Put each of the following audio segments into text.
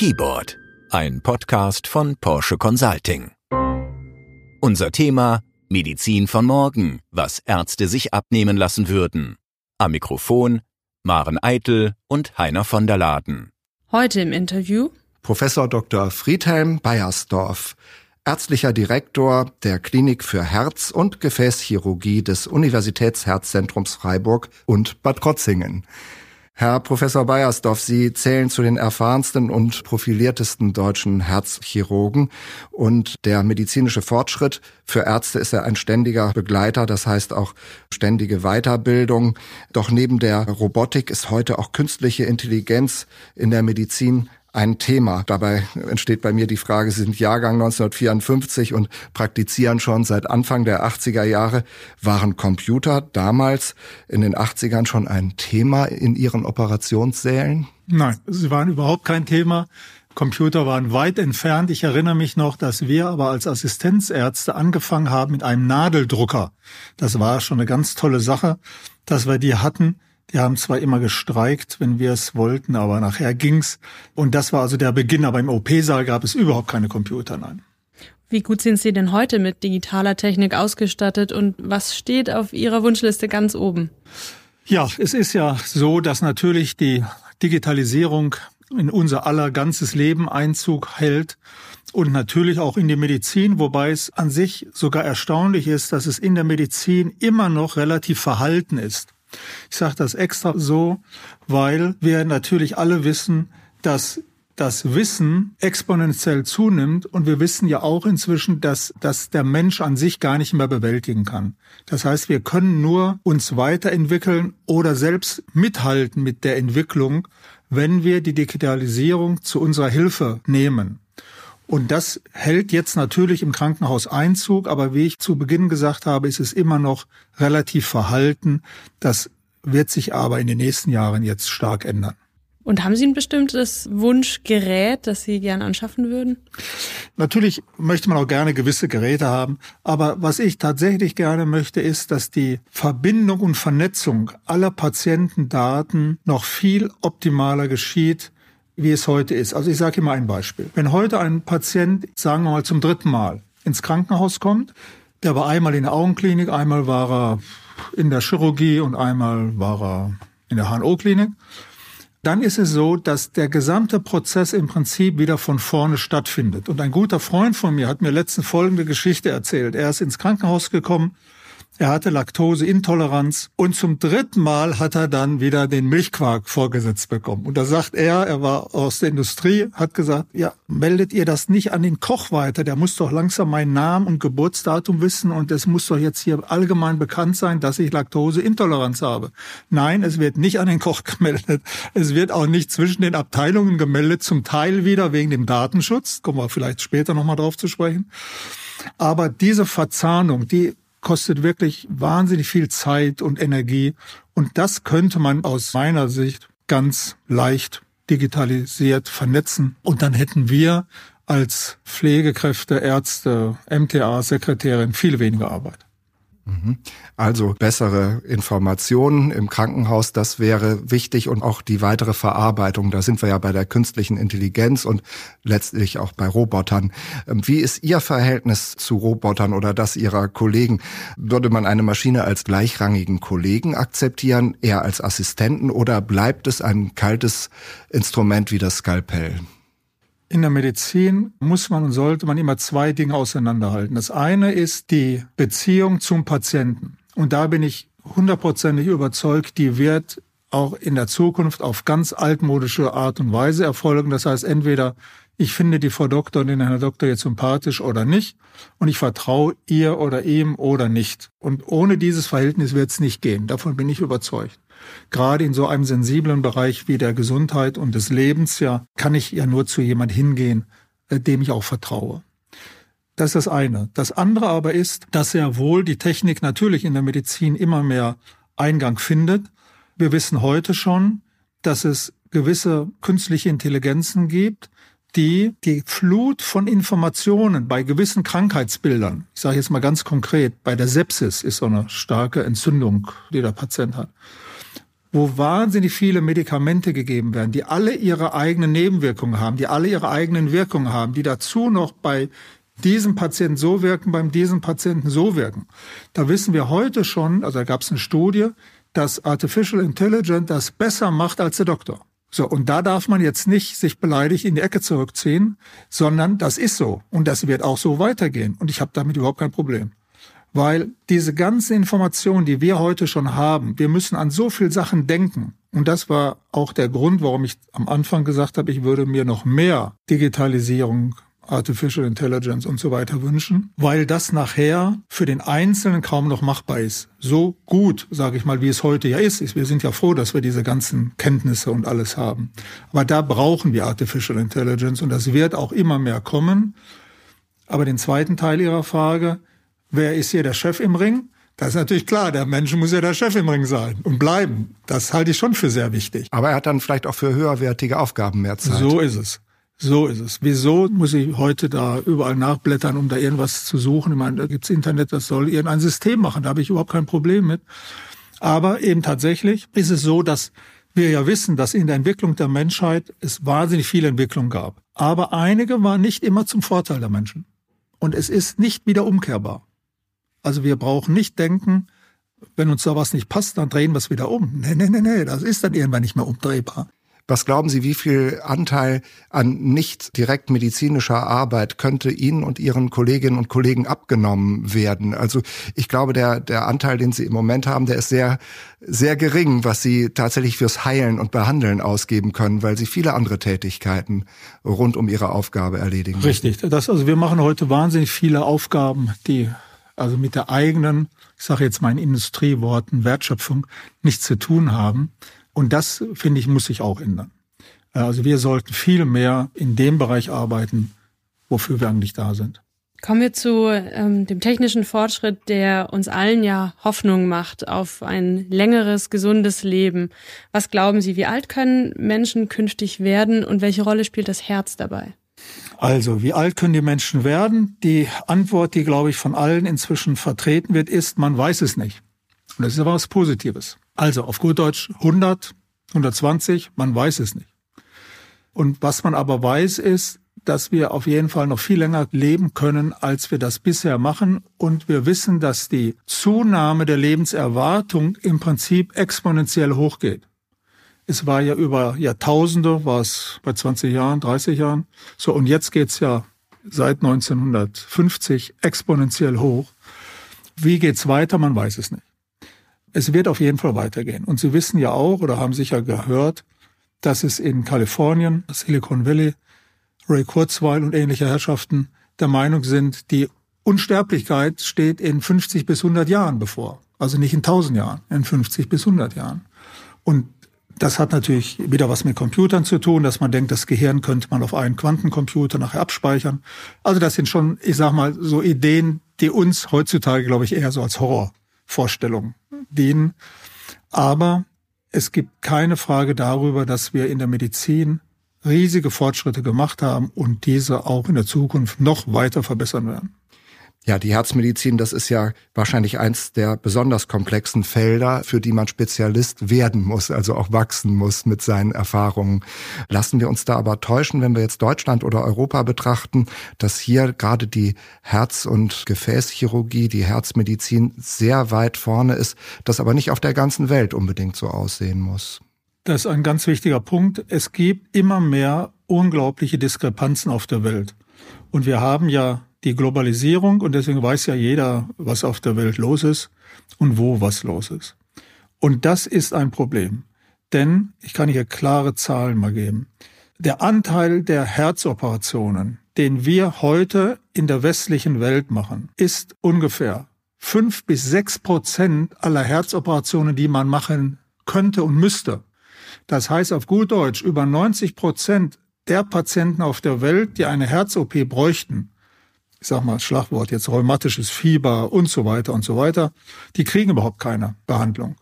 Keyboard, ein Podcast von Porsche Consulting. Unser Thema Medizin von morgen, was Ärzte sich abnehmen lassen würden. Am Mikrofon Maren Eitel und Heiner von der Laden. Heute im Interview Professor Dr. Friedhelm Beiersdorf, ärztlicher Direktor der Klinik für Herz- und Gefäßchirurgie des Universitätsherzzentrums Freiburg und Bad Krotzingen. Herr Professor Beiersdorf, Sie zählen zu den erfahrensten und profiliertesten deutschen Herzchirurgen und der medizinische Fortschritt für Ärzte ist ja ein ständiger Begleiter, das heißt auch ständige Weiterbildung. Doch neben der Robotik ist heute auch künstliche Intelligenz in der Medizin ein Thema. Dabei entsteht bei mir die Frage, Sie sind Jahrgang 1954 und praktizieren schon seit Anfang der 80er Jahre. Waren Computer damals in den 80ern schon ein Thema in Ihren Operationssälen? Nein, sie waren überhaupt kein Thema. Computer waren weit entfernt. Ich erinnere mich noch, dass wir aber als Assistenzärzte angefangen haben mit einem Nadeldrucker. Das war schon eine ganz tolle Sache, dass wir die hatten die haben zwar immer gestreikt, wenn wir es wollten, aber nachher ging's. Und das war also der Beginn. Aber im OP-Saal gab es überhaupt keine Computer, nein. Wie gut sind Sie denn heute mit digitaler Technik ausgestattet und was steht auf Ihrer Wunschliste ganz oben? Ja, es ist ja so, dass natürlich die Digitalisierung in unser aller ganzes Leben Einzug hält und natürlich auch in die Medizin, wobei es an sich sogar erstaunlich ist, dass es in der Medizin immer noch relativ verhalten ist. Ich sage das extra so, weil wir natürlich alle wissen, dass das Wissen exponentiell zunimmt und wir wissen ja auch inzwischen, dass, dass der Mensch an sich gar nicht mehr bewältigen kann. Das heißt, wir können nur uns weiterentwickeln oder selbst mithalten mit der Entwicklung, wenn wir die Digitalisierung zu unserer Hilfe nehmen. Und das hält jetzt natürlich im Krankenhaus Einzug, aber wie ich zu Beginn gesagt habe, ist es immer noch relativ verhalten. Das wird sich aber in den nächsten Jahren jetzt stark ändern. Und haben Sie ein bestimmtes Wunschgerät, das Sie gerne anschaffen würden? Natürlich möchte man auch gerne gewisse Geräte haben, aber was ich tatsächlich gerne möchte, ist, dass die Verbindung und Vernetzung aller Patientendaten noch viel optimaler geschieht, wie es heute ist. Also ich sage immer ein Beispiel. Wenn heute ein Patient, sagen wir mal zum dritten Mal, ins Krankenhaus kommt, der war einmal in der Augenklinik, einmal war er in der Chirurgie und einmal war er in der HNO-Klinik, dann ist es so, dass der gesamte Prozess im Prinzip wieder von vorne stattfindet. Und ein guter Freund von mir hat mir letztens folgende Geschichte erzählt. Er ist ins Krankenhaus gekommen, er hatte Laktoseintoleranz und zum dritten Mal hat er dann wieder den Milchquark vorgesetzt bekommen. Und da sagt er, er war aus der Industrie, hat gesagt, ja, meldet ihr das nicht an den Koch weiter, der muss doch langsam meinen Namen und Geburtsdatum wissen und es muss doch jetzt hier allgemein bekannt sein, dass ich Laktoseintoleranz habe. Nein, es wird nicht an den Koch gemeldet. Es wird auch nicht zwischen den Abteilungen gemeldet, zum Teil wieder wegen dem Datenschutz, kommen wir vielleicht später nochmal drauf zu sprechen. Aber diese Verzahnung, die kostet wirklich wahnsinnig viel Zeit und Energie. Und das könnte man aus meiner Sicht ganz leicht digitalisiert vernetzen. Und dann hätten wir als Pflegekräfte, Ärzte, MTA, Sekretärin viel weniger Arbeit. Mhm. Also bessere Informationen im Krankenhaus, das wäre wichtig und auch die weitere Verarbeitung. Da sind wir ja bei der künstlichen Intelligenz und letztlich auch bei Robotern. Ähm, wie ist Ihr Verhältnis zu Robotern oder das Ihrer Kollegen? Würde man eine Maschine als gleichrangigen Kollegen akzeptieren, eher als Assistenten oder bleibt es ein kaltes Instrument wie das Skalpell? In der Medizin muss man und sollte man immer zwei Dinge auseinanderhalten. Das eine ist die Beziehung zum Patienten. Und da bin ich hundertprozentig überzeugt, die wird auch in der Zukunft auf ganz altmodische Art und Weise erfolgen. Das heißt, entweder ich finde die Frau Doktor und den Herrn Doktor jetzt sympathisch oder nicht und ich vertraue ihr oder ihm oder nicht. Und ohne dieses Verhältnis wird es nicht gehen. Davon bin ich überzeugt. Gerade in so einem sensiblen Bereich wie der Gesundheit und des Lebens, ja, kann ich ja nur zu jemand hingehen, äh, dem ich auch vertraue. Das ist das eine. Das andere aber ist, dass sehr wohl die Technik natürlich in der Medizin immer mehr Eingang findet. Wir wissen heute schon, dass es gewisse künstliche Intelligenzen gibt, die die Flut von Informationen bei gewissen Krankheitsbildern, ich sage jetzt mal ganz konkret, bei der Sepsis ist so eine starke Entzündung, die der Patient hat, wo wahnsinnig viele Medikamente gegeben werden, die alle ihre eigenen Nebenwirkungen haben, die alle ihre eigenen Wirkungen haben, die dazu noch bei diesem Patienten so wirken, beim diesem Patienten so wirken. Da wissen wir heute schon, also da gab es eine Studie, dass Artificial Intelligence das besser macht als der Doktor. So, und da darf man jetzt nicht sich beleidigt in die Ecke zurückziehen, sondern das ist so. Und das wird auch so weitergehen. Und ich habe damit überhaupt kein Problem. Weil diese ganzen Informationen, die wir heute schon haben, wir müssen an so viel Sachen denken. Und das war auch der Grund, warum ich am Anfang gesagt habe, ich würde mir noch mehr Digitalisierung Artificial Intelligence und so weiter wünschen, weil das nachher für den Einzelnen kaum noch machbar ist. So gut, sage ich mal, wie es heute ja ist. Wir sind ja froh, dass wir diese ganzen Kenntnisse und alles haben. Aber da brauchen wir Artificial Intelligence und das wird auch immer mehr kommen. Aber den zweiten Teil Ihrer Frage, wer ist hier der Chef im Ring? Das ist natürlich klar, der Mensch muss ja der Chef im Ring sein und bleiben. Das halte ich schon für sehr wichtig. Aber er hat dann vielleicht auch für höherwertige Aufgaben mehr Zeit. So ist es. So ist es. Wieso muss ich heute da überall nachblättern, um da irgendwas zu suchen? Ich meine, da gibt's Internet, das soll irgendein System machen. Da habe ich überhaupt kein Problem mit. Aber eben tatsächlich ist es so, dass wir ja wissen, dass in der Entwicklung der Menschheit es wahnsinnig viele Entwicklungen gab. Aber einige waren nicht immer zum Vorteil der Menschen. Und es ist nicht wieder umkehrbar. Also wir brauchen nicht denken, wenn uns da was nicht passt, dann drehen wir es wieder um. Nee, nee, nee, nee, das ist dann irgendwann nicht mehr umdrehbar. Was glauben Sie, wie viel Anteil an nicht direkt medizinischer Arbeit könnte Ihnen und Ihren Kolleginnen und Kollegen abgenommen werden? Also ich glaube, der, der Anteil, den Sie im Moment haben, der ist sehr, sehr gering, was Sie tatsächlich fürs Heilen und Behandeln ausgeben können, weil Sie viele andere Tätigkeiten rund um Ihre Aufgabe erledigen. Richtig. Das, also wir machen heute wahnsinnig viele Aufgaben, die also mit der eigenen, ich sage jetzt mal in Industrieworten, Wertschöpfung nichts zu tun haben. Und das, finde ich, muss sich auch ändern. Äh, also wir sollten viel mehr in dem Bereich arbeiten, wofür wir eigentlich da sind. Kommen wir zu ähm, dem technischen Fortschritt, der uns allen ja Hoffnung macht auf ein längeres, gesundes Leben. Was glauben Sie, wie alt können Menschen künftig werden und welche Rolle spielt das Herz dabei? Also, wie alt können die Menschen werden? Die Antwort, die, glaube ich, von allen inzwischen vertreten wird, ist, man weiß es nicht. Und das ist aber was Positives. Also auf gut Deutsch 100, 120, man weiß es nicht. Und was man aber weiß, ist, dass wir auf jeden Fall noch viel länger leben können, als wir das bisher machen. Und wir wissen, dass die Zunahme der Lebenserwartung im Prinzip exponentiell hochgeht. Es war ja über Jahrtausende, war es bei 20 Jahren, 30 Jahren. So, und jetzt geht's ja seit 1950 exponentiell hoch. Wie geht's weiter? Man weiß es nicht es wird auf jeden Fall weitergehen. Und Sie wissen ja auch oder haben sicher gehört, dass es in Kalifornien, Silicon Valley, Ray Kurzweil und ähnliche Herrschaften der Meinung sind, die Unsterblichkeit steht in 50 bis 100 Jahren bevor. Also nicht in 1000 Jahren, in 50 bis 100 Jahren. Und das hat natürlich wieder was mit Computern zu tun, dass man denkt, das Gehirn könnte man auf einen Quantencomputer nachher abspeichern. Also das sind schon, ich sag mal, so Ideen, die uns heutzutage, glaube ich, eher so als Horrorvorstellungen dienen. Aber es gibt keine Frage darüber, dass wir in der Medizin riesige Fortschritte gemacht haben und diese auch in der Zukunft noch weiter verbessern werden. Ja, die Herzmedizin, das ist ja wahrscheinlich eins der besonders komplexen Felder, für die man Spezialist werden muss, also auch wachsen muss mit seinen Erfahrungen. Lassen wir uns da aber täuschen, wenn wir jetzt Deutschland oder Europa betrachten, dass hier gerade die Herz- und Gefäßchirurgie, die Herzmedizin sehr weit vorne ist, das aber nicht auf der ganzen Welt unbedingt so aussehen muss. Das ist ein ganz wichtiger Punkt. Es gibt immer mehr unglaubliche Diskrepanzen auf der Welt. Und wir haben ja die Globalisierung und deswegen weiß ja jeder, was auf der Welt los ist und wo was los ist. Und das ist ein Problem. Denn, ich kann hier klare Zahlen mal geben, der Anteil der Herzoperationen, den wir heute in der westlichen Welt machen, ist ungefähr fünf bis sechs Prozent aller Herzoperationen, die man machen könnte und müsste. Das heißt auf gut Deutsch, über 90 Prozent der Patienten auf der Welt, die eine Herz-OP bräuchten, ich sag mal Schlagwort jetzt rheumatisches Fieber und so weiter und so weiter, die kriegen überhaupt keine Behandlung.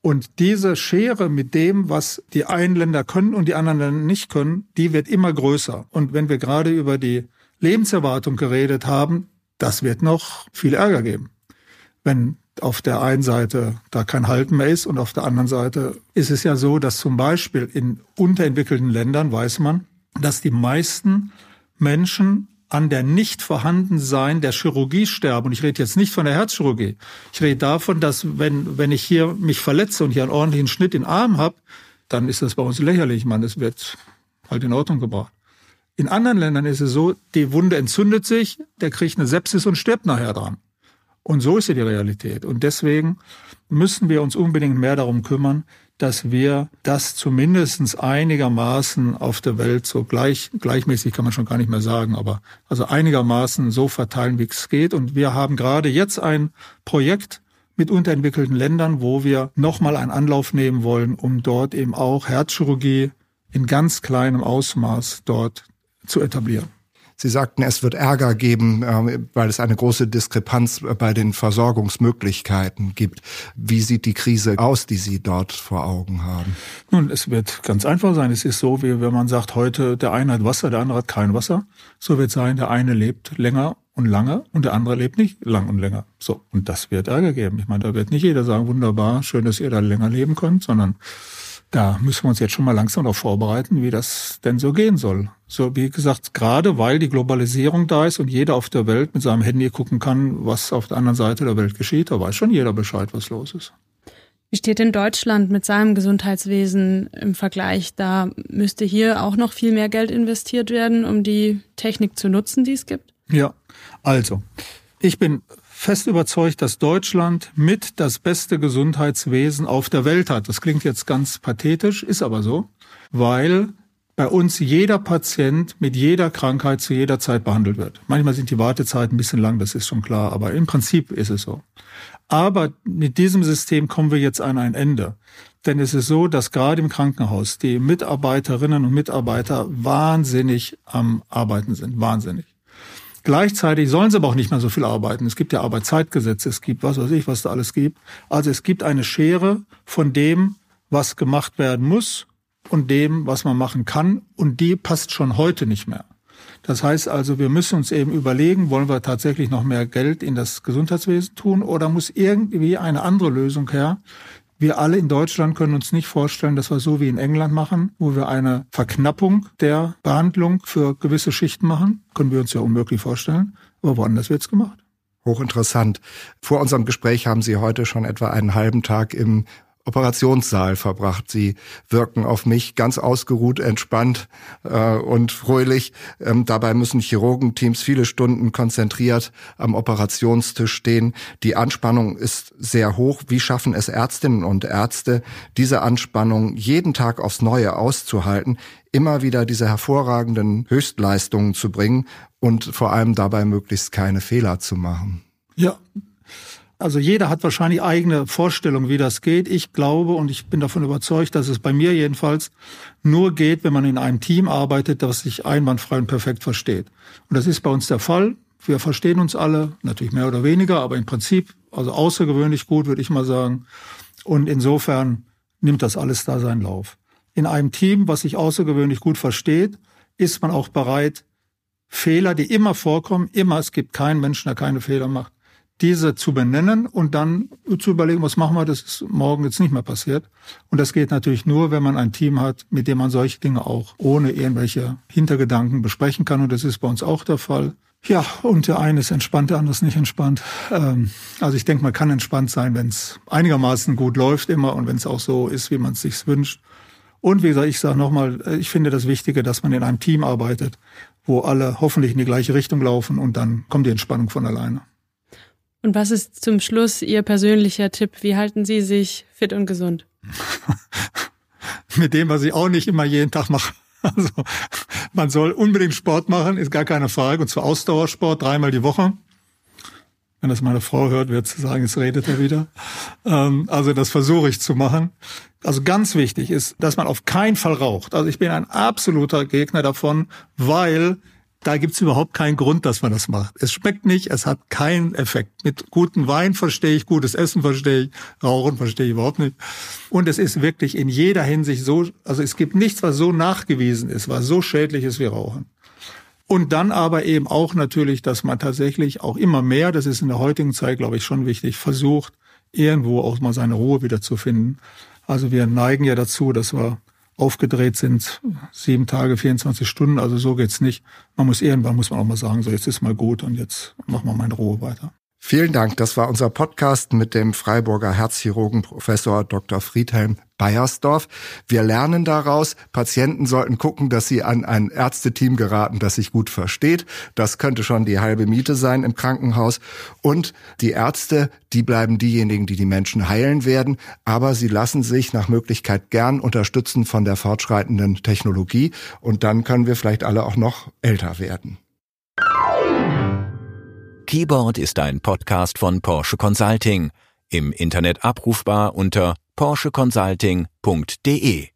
Und diese Schere mit dem, was die einen Länder können und die anderen Länder nicht können, die wird immer größer. Und wenn wir gerade über die Lebenserwartung geredet haben, das wird noch viel Ärger geben. Wenn auf der einen Seite da kein Halten mehr ist und auf der anderen Seite ist es ja so, dass zum Beispiel in unterentwickelten Ländern weiß man, dass die meisten Menschen an der Nicht-Vorhandensein der Chirurgie sterben. Und ich rede jetzt nicht von der Herzchirurgie. Ich rede davon, dass wenn, wenn ich hier mich verletze und hier einen ordentlichen Schnitt in den Arm habe, dann ist das bei uns lächerlich. Ich meine, das wird halt in Ordnung gebracht. In anderen Ländern ist es so, die Wunde entzündet sich, der kriegt eine Sepsis und stirbt nachher dran. Und so ist ja die Realität. Und deswegen müssen wir uns unbedingt mehr darum kümmern, dass wir das zumindestens einigermaßen auf der Welt so gleich, gleichmäßig kann man schon gar nicht mehr sagen, aber also einigermaßen so verteilen, wie es geht. Und wir haben gerade jetzt ein Projekt mit unterentwickelten Ländern, wo wir nochmal einen Anlauf nehmen wollen, um dort eben auch Herzchirurgie in ganz kleinem Ausmaß dort zu etablieren. Sie sagten, es wird Ärger geben, äh, weil es eine große Diskrepanz bei den Versorgungsmöglichkeiten gibt. Wie sieht die Krise aus, die Sie dort vor Augen haben? Nun, es wird ganz einfach sein. Es ist so, wie wenn man sagt, heute der eine hat Wasser, der andere hat kein Wasser. So wird es sein, der eine lebt länger und lange und der andere lebt nicht lang und länger. So. Und das wird Ärger geben. Ich meine, da wird nicht jeder sagen, wunderbar, schön, dass ihr da länger leben könnt, sondern da müssen wir uns jetzt schon mal langsam darauf vorbereiten, wie das denn so gehen soll. So, wie gesagt, gerade weil die Globalisierung da ist und jeder auf der Welt mit seinem Handy gucken kann, was auf der anderen Seite der Welt geschieht, da weiß schon jeder Bescheid, was los ist. Wie steht denn Deutschland mit seinem Gesundheitswesen im Vergleich? Da müsste hier auch noch viel mehr Geld investiert werden, um die Technik zu nutzen, die es gibt? Ja, also, ich bin fest überzeugt, dass Deutschland mit das beste Gesundheitswesen auf der Welt hat. Das klingt jetzt ganz pathetisch, ist aber so, weil bei uns jeder Patient mit jeder Krankheit zu jeder Zeit behandelt wird. Manchmal sind die Wartezeiten ein bisschen lang, das ist schon klar, aber im Prinzip ist es so. Aber mit diesem System kommen wir jetzt an ein Ende. Denn es ist so, dass gerade im Krankenhaus die Mitarbeiterinnen und Mitarbeiter wahnsinnig am Arbeiten sind. Wahnsinnig. Gleichzeitig sollen sie aber auch nicht mehr so viel arbeiten. Es gibt ja Arbeitszeitgesetze, es gibt was weiß ich, was da alles gibt. Also es gibt eine Schere von dem, was gemacht werden muss und dem, was man machen kann. Und die passt schon heute nicht mehr. Das heißt also, wir müssen uns eben überlegen, wollen wir tatsächlich noch mehr Geld in das Gesundheitswesen tun oder muss irgendwie eine andere Lösung her, wir alle in Deutschland können uns nicht vorstellen, dass wir so wie in England machen, wo wir eine Verknappung der Behandlung für gewisse Schichten machen. Können wir uns ja unmöglich vorstellen. Aber woanders wird's gemacht. Hochinteressant. Vor unserem Gespräch haben Sie heute schon etwa einen halben Tag im Operationssaal verbracht. Sie wirken auf mich ganz ausgeruht, entspannt äh, und fröhlich. Ähm, dabei müssen Chirurgenteams viele Stunden konzentriert am Operationstisch stehen. Die Anspannung ist sehr hoch. Wie schaffen es Ärztinnen und Ärzte, diese Anspannung jeden Tag aufs Neue auszuhalten, immer wieder diese hervorragenden Höchstleistungen zu bringen und vor allem dabei möglichst keine Fehler zu machen? Ja, also jeder hat wahrscheinlich eigene Vorstellungen, wie das geht. Ich glaube und ich bin davon überzeugt, dass es bei mir jedenfalls nur geht, wenn man in einem Team arbeitet, das sich einwandfrei und perfekt versteht. Und das ist bei uns der Fall. Wir verstehen uns alle, natürlich mehr oder weniger, aber im Prinzip, also außergewöhnlich gut, würde ich mal sagen. Und insofern nimmt das alles da seinen Lauf. In einem Team, was sich außergewöhnlich gut versteht, ist man auch bereit, Fehler, die immer vorkommen, immer, es gibt keinen Menschen, der keine Fehler macht, diese zu benennen und dann zu überlegen, was machen wir, das ist morgen jetzt nicht mehr passiert. Und das geht natürlich nur, wenn man ein Team hat, mit dem man solche Dinge auch ohne irgendwelche Hintergedanken besprechen kann. Und das ist bei uns auch der Fall. Ja, und der eine ist entspannt, der andere ist nicht entspannt. Ähm, also ich denke, man kann entspannt sein, wenn es einigermaßen gut läuft immer und wenn es auch so ist, wie man es sich wünscht. Und wie gesagt, ich sage nochmal, äh, ich finde das Wichtige, dass man in einem Team arbeitet, wo alle hoffentlich in die gleiche Richtung laufen und dann kommt die Entspannung von alleine. Und was ist zum Schluss Ihr persönlicher Tipp? Wie halten Sie sich fit und gesund? Mit dem, was ich auch nicht immer jeden Tag mache. Also man soll unbedingt Sport machen, ist gar keine Frage. Und zwar Ausdauersport dreimal die Woche. Wenn das meine Frau hört, wird sie sagen, jetzt redet er wieder. Ähm, also das versuche ich zu machen. Also ganz wichtig ist, dass man auf keinen Fall raucht. Also ich bin ein absoluter Gegner davon, weil da gibt's überhaupt keinen Grund, dass man das macht. Es schmeckt nicht, es hat keinen Effekt. Mit gutem Wein verstehe ich, gutes Essen verstehe ich, Rauchen verstehe ich überhaupt nicht. Und es ist wirklich in jeder Hinsicht so, also es gibt nichts, was so nachgewiesen ist, was so schädlich ist wie Rauchen. Und dann aber eben auch natürlich, dass man tatsächlich auch immer mehr, das ist in der heutigen Zeit, glaube ich, schon wichtig, versucht, irgendwo auch mal seine Ruhe wieder zu finden. Also wir neigen ja dazu, dass wir aufgedreht sind, sieben Tage, 24 Stunden, also so geht's nicht. Man muss irgendwann, muss man auch mal sagen, so jetzt ist mal gut und jetzt machen wir mal in Ruhe weiter. Vielen Dank. Das war unser Podcast mit dem Freiburger Herzchirurgen Professor Dr. Friedhelm Beiersdorf. Wir lernen daraus, Patienten sollten gucken, dass sie an ein Ärzteteam geraten, das sich gut versteht. Das könnte schon die halbe Miete sein im Krankenhaus. Und die Ärzte, die bleiben diejenigen, die die Menschen heilen werden. Aber sie lassen sich nach Möglichkeit gern unterstützen von der fortschreitenden Technologie. Und dann können wir vielleicht alle auch noch älter werden. Keyboard ist ein Podcast von Porsche Consulting, im Internet abrufbar unter porscheconsulting.de.